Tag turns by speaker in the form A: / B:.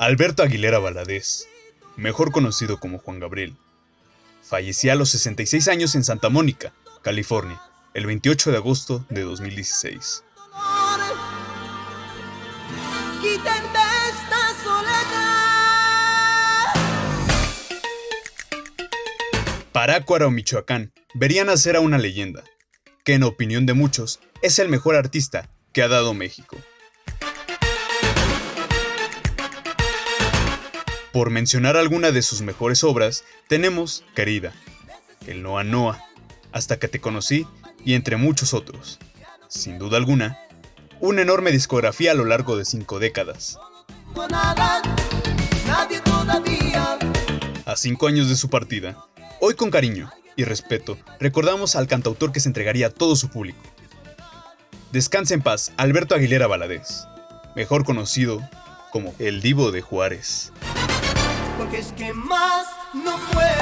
A: Alberto Aguilera Valadez, mejor conocido como Juan Gabriel, falleció a los 66 años en Santa Mónica, California, el 28 de agosto de 2016. Parácuaro, Michoacán, vería nacer a una leyenda, que en opinión de muchos es el mejor artista que ha dado México. Por mencionar alguna de sus mejores obras, tenemos Querida, El Noa Noa, Hasta que te conocí y entre muchos otros. Sin duda alguna, una enorme discografía a lo largo de cinco décadas. A cinco años de su partida, hoy con cariño y respeto recordamos al cantautor que se entregaría a todo su público. Descansa en paz, Alberto Aguilera Valadez, mejor conocido como el Divo de Juárez
B: porque es que más no puedo.